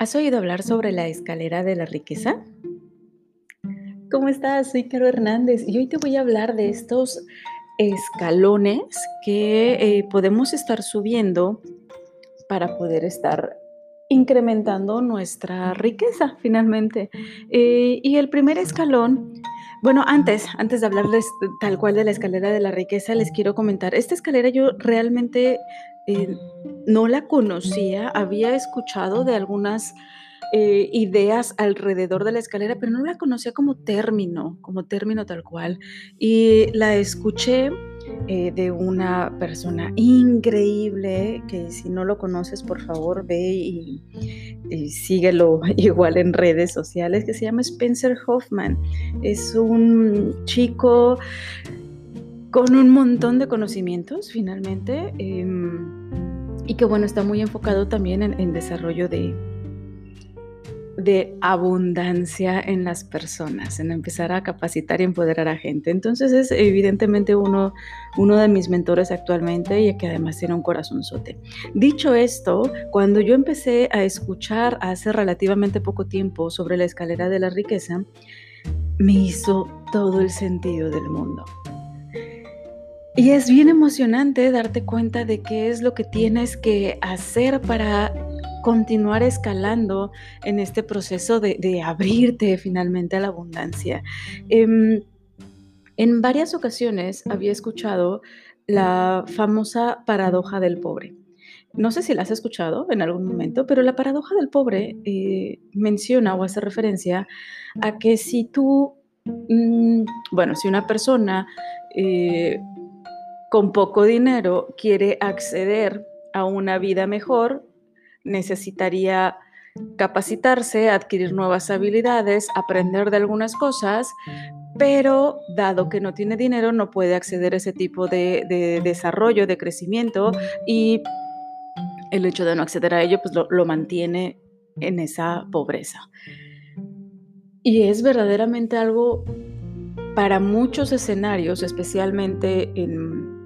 ¿Has oído hablar sobre la escalera de la riqueza? ¿Cómo estás? Soy Caro Hernández y hoy te voy a hablar de estos escalones que eh, podemos estar subiendo para poder estar incrementando nuestra riqueza finalmente. Eh, y el primer escalón, bueno, antes, antes de hablarles tal cual de la escalera de la riqueza, les quiero comentar, esta escalera yo realmente no la conocía, había escuchado de algunas eh, ideas alrededor de la escalera, pero no la conocía como término, como término tal cual. Y la escuché eh, de una persona increíble, que si no lo conoces, por favor, ve y, y, síguelo igual en redes sociales, que se llama Spencer Hoffman. Es un chico con un montón de conocimientos finalmente em, y que bueno, está muy enfocado también en, desarrollo de, de abundancia en las personas, en empezar a capacitar y empoderar a gente. Entonces es evidentemente uno, uno de mis mentores actualmente y que además tiene un corazonzote. Dicho esto, cuando yo empecé a escuchar hace relativamente poco tiempo sobre la escalera de la riqueza, me hizo todo el sentido del mundo. Y es bien emocionante darte cuenta de qué es lo que tienes que hacer para continuar escalando en este proceso de, abrirte finalmente a la abundancia. Em, en varias ocasiones había escuchado la famosa paradoja del pobre. No sé si la has escuchado en algún momento, pero la paradoja del pobre eh, menciona o hace referencia a que si tú, mm, bueno, si una persona eh, con poco dinero quiere acceder a una vida mejor, necesitaría capacitarse, adquirir nuevas habilidades, aprender de algunas cosas, pero dado que no tiene dinero no puede acceder a ese tipo de, desarrollo, de crecimiento y el hecho de no acceder a ello pues lo, lo mantiene en esa pobreza. Y es verdaderamente algo para muchos escenarios, especialmente en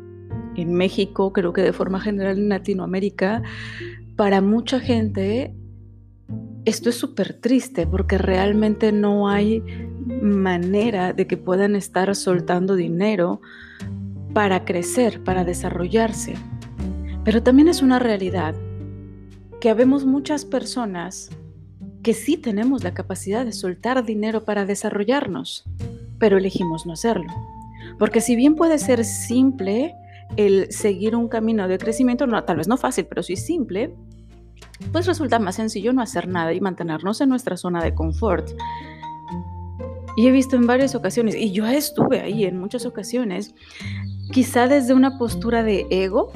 en México, creo que de forma general en Latinoamérica, para mucha gente esto es súper triste porque realmente no hay manera de que puedan estar soltando dinero para crecer, para desarrollarse. Pero también es una realidad que habemos muchas personas que sí tenemos la capacidad de soltar dinero para desarrollarnos, pero elegimos no hacerlo. Porque si bien puede ser simple el seguir un camino de crecimiento, no, tal vez no fácil, pero sí simple, pues resulta más sencillo no hacer nada y mantenernos en nuestra zona de confort. Y he visto en varias ocasiones, y yo estuve ahí en muchas ocasiones, quizá desde una postura de ego,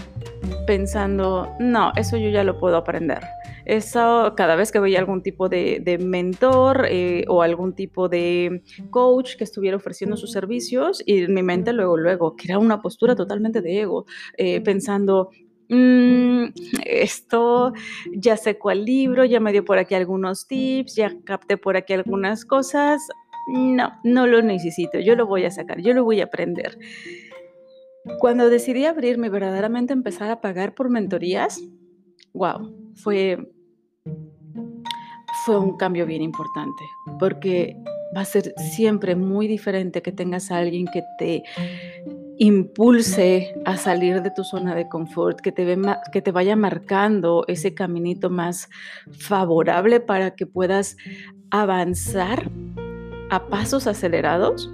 pensando, no, eso yo ya lo puedo aprender. Eso cada vez que veía algún tipo de, mentor eh, o algún tipo de coach que estuviera ofreciendo sus servicios y en mi mente luego, luego, que era una postura totalmente de ego, eh, pensando, mm, esto ya sé cuál libro, ya me dio por aquí algunos tips, ya capté por aquí algunas cosas. No, no lo necesito, yo lo voy a sacar, yo lo voy a aprender. Cuando decidí abrirme verdaderamente empezar a pagar por mentorías, wow, fue fue un cambio bien importante, porque va a ser siempre muy diferente que tengas a alguien que te impulse a salir de tu zona de confort, que te, ve, que te vaya marcando ese caminito más favorable para que puedas avanzar a pasos acelerados,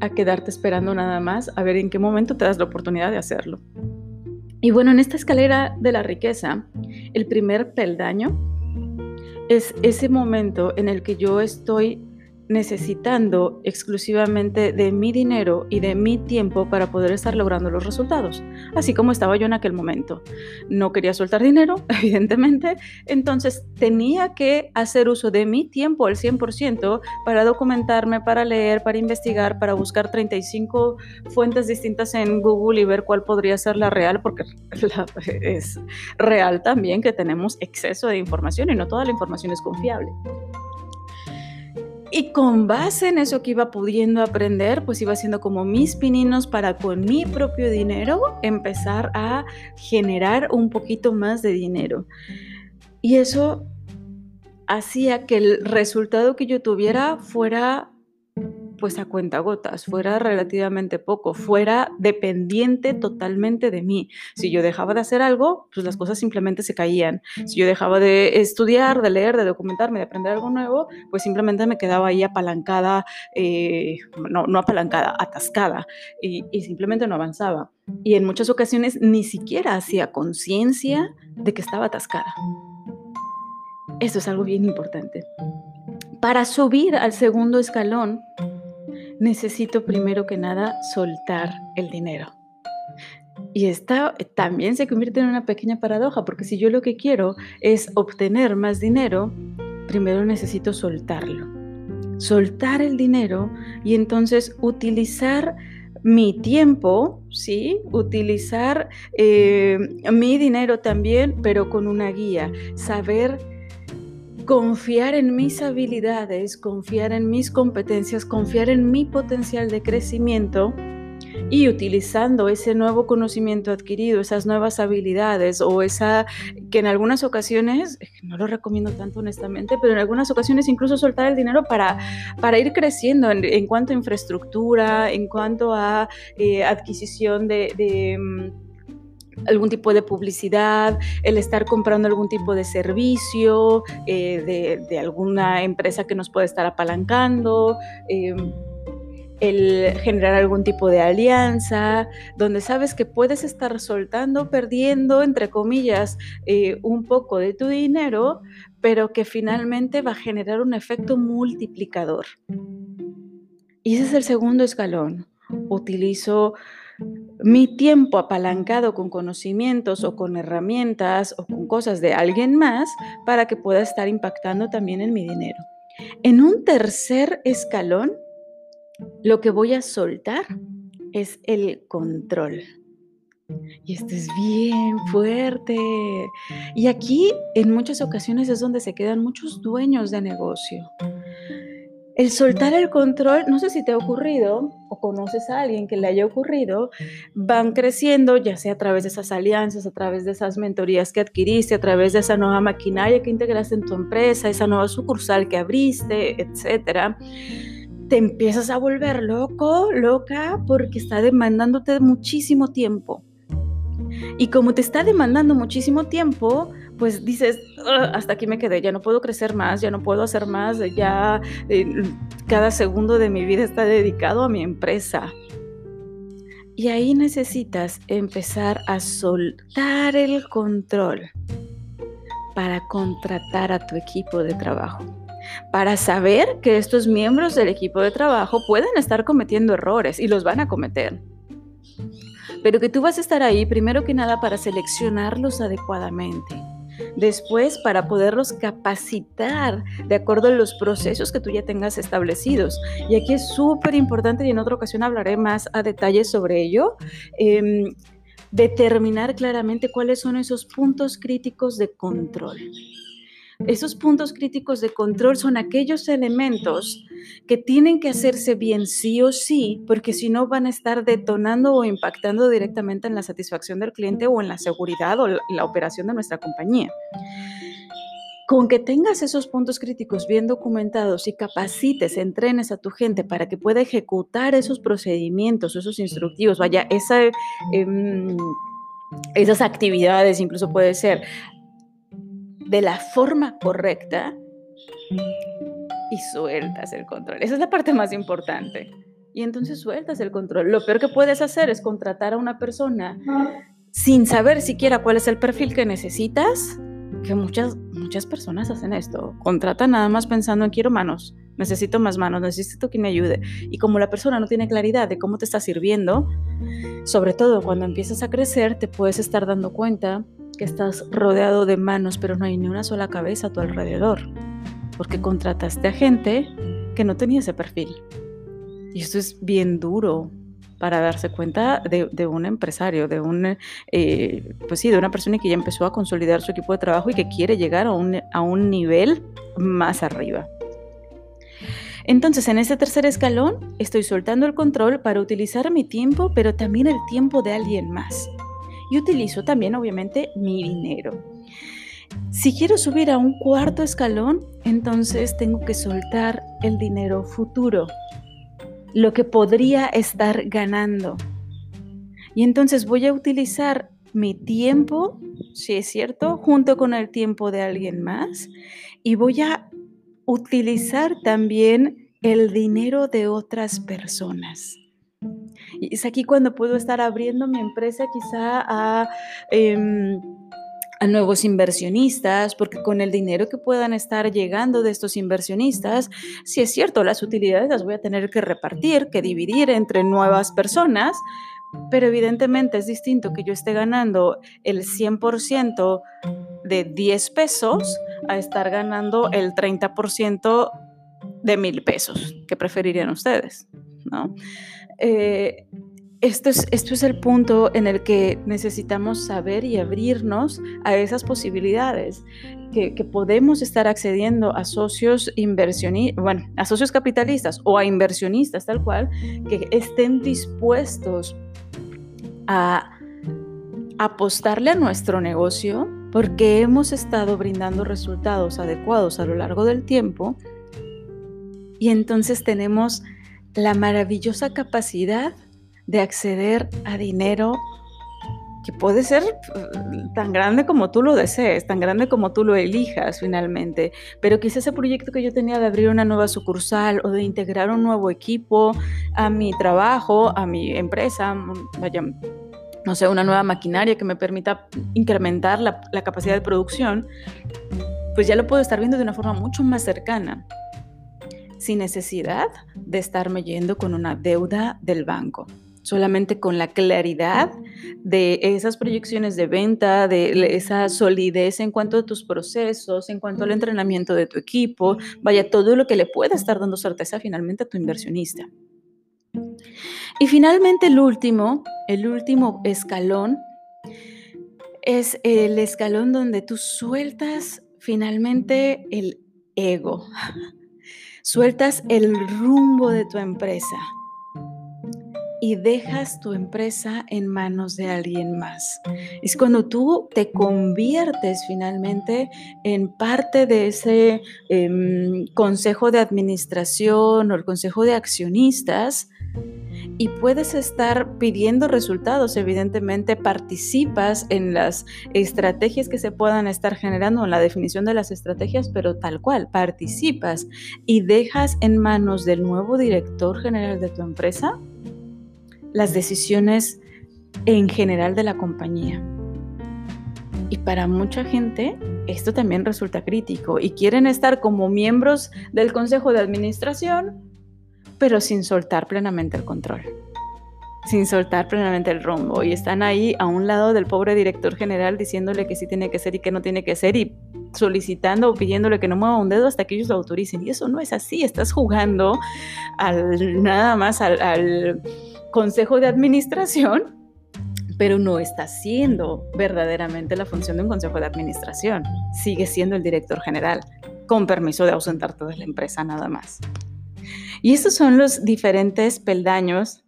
a quedarte esperando nada más, a ver en qué momento te das la oportunidad de hacerlo. Y bueno, en esta escalera de la riqueza, el primer peldaño es ese momento en el que yo estoy necesitando exclusivamente de mi dinero y de mi tiempo para poder estar logrando los resultados, así como estaba yo en aquel momento. No quería soltar dinero, evidentemente, entonces tenía que hacer uso de mi tiempo al 100% para documentarme, para leer, para investigar, para buscar 35 fuentes distintas en Google y ver cuál podría ser la real, porque es real también que tenemos exceso de información y no toda la información es confiable. Y con base en eso que iba pudiendo aprender, pues iba haciendo como mis pininos para con mi propio dinero empezar a generar un poquito más de dinero. Y eso hacía que el resultado que yo tuviera fuera pues a cuentagotas, fuera relativamente poco, fuera dependiente totalmente de mí. Si yo dejaba de hacer algo, pues las cosas simplemente se caían. Si yo dejaba de estudiar, de leer, de documentarme, de aprender algo nuevo, pues simplemente me quedaba ahí apalancada, eh, no, no apalancada, atascada y, y simplemente no avanzaba. Y en muchas ocasiones ni siquiera hacía conciencia de que estaba atascada. Eso es algo bien importante. Para subir al segundo escalón, necesito primero que nada soltar el dinero. Y esta también se convierte en una pequeña paradoja, porque si yo lo que quiero es obtener más dinero, primero necesito soltarlo. Soltar el dinero y entonces utilizar mi tiempo, ¿sí? Utilizar eh, mi dinero también, pero con una guía. Saber confiar en mis habilidades, confiar en mis competencias, confiar en mi potencial de crecimiento y utilizando ese nuevo conocimiento adquirido, esas nuevas habilidades o esa que en algunas ocasiones, no lo recomiendo tanto honestamente, pero en algunas ocasiones incluso soltar el dinero para, para ir creciendo en, cuanto a infraestructura, en cuanto a eh, adquisición de mm, algún tipo de publicidad, el estar comprando algún tipo de servicio eh, de, alguna empresa que nos puede estar apalancando. Em, el generar algún tipo de alianza, donde sabes que puedes estar soltando, perdiendo, entre comillas, eh, un poco de tu dinero, pero que finalmente va a generar un efecto multiplicador. Y ese es el segundo escalón. Utilizo mi tiempo apalancado con conocimientos o con herramientas o con cosas de alguien más para que pueda estar impactando también en mi dinero. En un tercer escalón, lo que voy a soltar es el control. Y esto es bien fuerte. Y aquí en muchas ocasiones es donde se quedan muchos dueños de negocio. El soltar el control, no sé si te ha ocurrido o conoces a alguien que le haya ocurrido, van creciendo, ya sea a través de esas alianzas, a través de esas mentorías que adquiriste, a través de esa nueva maquinaria que integraste en tu empresa, esa nueva sucursal que abriste, etcétera. Te empiezas a volver loco, loca, porque está demandándote muchísimo tiempo. Y como te está demandando muchísimo tiempo, pues dices, hasta aquí me quedé, ya no puedo crecer más, ya no puedo hacer más, ya eh, cada segundo de mi vida está dedicado a mi empresa. Y ahí necesitas empezar a soltar el control para contratar a tu equipo de trabajo, para saber que estos miembros del equipo de trabajo pueden estar cometiendo errores y los van a cometer pero que tú vas a estar ahí primero que nada para seleccionarlos adecuadamente después para poderlos capacitar de acuerdo a los procesos que tú ya tengas establecidos. Y aquí es súper importante y en otra ocasión hablaré más a detalle sobre ello. Em, determinar claramente cuáles son esos puntos críticos de control. Esos puntos críticos de control son aquellos elementos que tienen que hacerse bien sí o sí, porque si no van a estar detonando o impactando directamente en la satisfacción del cliente o en la seguridad o la, operación de nuestra compañía. Con que tengas esos puntos críticos bien documentados y capacites, entrenes a tu gente para que pueda ejecutar esos procedimientos, esos instructivos, vaya, esa, em, esas actividades, incluso puede ser de la forma correcta y sueltas el control. Esa es la parte más importante. Y entonces sueltas el control. Lo peor que puedes hacer es contratar a una persona sin saber siquiera cuál es el perfil que necesitas, que muchas, muchas personas hacen esto. Contratan nada más pensando en quiero manos, necesito más manos, necesito que me ayude. Y como la persona no tiene claridad de cómo te está sirviendo, sobre todo cuando empiezas a crecer, te puedes estar dando cuenta que estás rodeado de manos, pero no hay ni una sola cabeza a tu alrededor, porque contrataste a gente que no tenía ese perfil. Y esto es bien duro para darse cuenta de, un empresario, de un, eh, pues sí, de una persona que ya empezó a consolidar su equipo de trabajo y que quiere llegar a un, a un nivel más arriba. Entonces, en ese tercer escalón, estoy soltando el control para utilizar mi tiempo, pero también el tiempo de alguien más y utilizo también obviamente mi dinero. Si quiero subir a un cuarto escalón, entonces tengo que soltar el dinero futuro, lo que podría estar ganando. Y entonces voy a utilizar mi tiempo, si es cierto, junto con el tiempo de alguien más, y voy a utilizar también el dinero de otras personas. Y es aquí cuando puedo estar abriendo mi empresa quizá a... Em, a nuevos inversionistas, porque con el dinero que puedan estar llegando de estos inversionistas, si es cierto, las utilidades las voy a tener que repartir, que dividir entre nuevas personas, pero evidentemente es distinto que yo esté ganando el 100% de 10 pesos a estar ganando el 30% de mil pesos, que preferirían ustedes, ¿no? Eh, esto es, esto es el punto en el que necesitamos saber y abrirnos a esas posibilidades, que, podemos estar accediendo a socios inversionistas, bueno, a socios capitalistas o a inversionistas tal cual, que estén dispuestos a apostarle a nuestro negocio porque hemos estado brindando resultados adecuados a lo largo del tiempo. Y entonces tenemos la maravillosa capacidad de acceder a dinero que puede ser mm, tan grande como tú lo desees, tan grande como tú lo elijas finalmente, pero quizás ese proyecto que yo tenía de abrir una nueva sucursal o de integrar un nuevo equipo a mi trabajo, a mi empresa, mm, vaya, no sé, una nueva maquinaria que me permita incrementar la, la capacidad de producción, pues ya lo puedo estar viendo de una forma mucho más cercana sin necesidad de estarme yendo con una deuda del banco solamente con la claridad de esas proyecciones de venta, de esa solidez en cuanto a tus procesos, en cuanto al entrenamiento de tu equipo, vaya, todo lo que le pueda estar dando certeza finalmente a tu inversionista. Y finalmente el último, el último escalón es el escalón donde tú sueltas finalmente el ego, sueltas el rumbo de tu empresa y dejas tu empresa en manos de alguien más. Es cuando tú te conviertes finalmente en parte de ese em, consejo de administración o el consejo de accionistas y puedes estar pidiendo resultados, evidentemente participas en las estrategias que se puedan estar generando, en la definición de las estrategias, pero tal cual, participas y dejas en manos del nuevo director general de tu empresa las decisiones en general de la compañía. Y para mucha gente esto también resulta crítico y quieren estar como miembros del consejo de administración, pero sin soltar plenamente el control, sin soltar plenamente el rumbo. Y están ahí a un lado del pobre director general diciéndole que sí tiene que ser y que no tiene que ser y solicitando o pidiéndole que no mueva un dedo hasta que ellos lo autoricen. Y eso no es así, estás jugando al, nada más al consejo de administración, pero no está siendo verdaderamente la función de un consejo de administración. Sigue siendo el director general, con permiso de ausentarte de la empresa nada más. Y estos son los diferentes peldaños.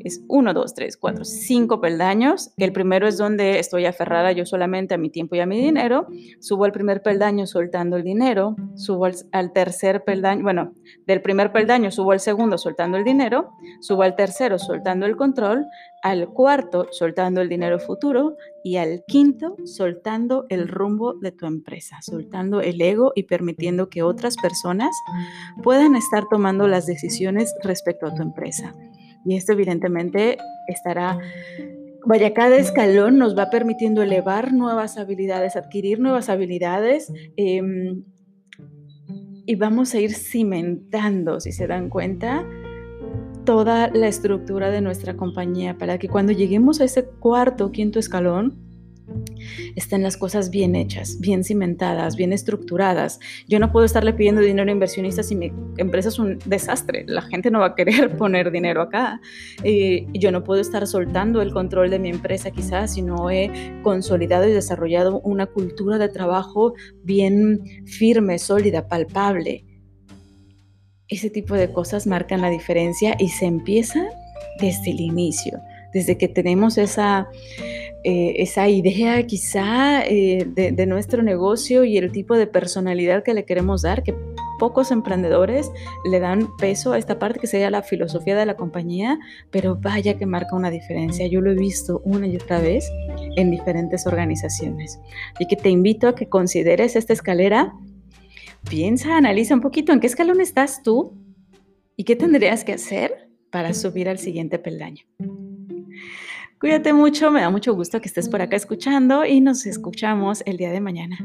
Es uno, dos, tres, cuatro, cinco peldaños. El primero es donde estoy aferrada yo solamente a mi tiempo y a mi dinero. Subo al primer peldaño soltando el dinero. Subo al, tercer peldaño, bueno, del primer peldaño subo al segundo soltando el dinero. Subo al tercero soltando el control. Al cuarto soltando el dinero futuro. Y al quinto soltando el rumbo de tu empresa. Soltando el ego y permitiendo que otras personas puedan estar tomando las decisiones respecto a tu empresa. Y esto evidentemente estará, vaya, cada escalón nos va permitiendo elevar nuevas habilidades, adquirir nuevas habilidades. Em, y vamos a ir cimentando, si se dan cuenta, toda la estructura de nuestra compañía para que cuando lleguemos a ese cuarto quinto escalón, estén las cosas bien hechas, bien cimentadas, bien estructuradas. Yo no puedo estarle pidiendo dinero a inversionistas si mi empresa es un desastre. La gente no va a querer poner dinero acá. Eh, yo no puedo estar soltando el control de mi empresa quizás si no he consolidado y desarrollado una cultura de trabajo bien firme, sólida, palpable. Ese tipo de cosas marcan la diferencia y se empieza desde el inicio, desde que tenemos esa eh, esa idea quizá eh, de, de, nuestro negocio y el tipo de personalidad que le queremos dar, que pocos emprendedores le dan peso a esta parte que sería la filosofía de la compañía, pero vaya que marca una diferencia. Yo lo he visto una y otra vez en diferentes organizaciones. Y que te invito a que consideres esta escalera. Piensa, analiza un poquito en qué escalón estás tú y qué tendrías que hacer para subir al siguiente peldaño. Cuídate mucho, me da mucho gusto que estés por acá escuchando y nos escuchamos el día de mañana.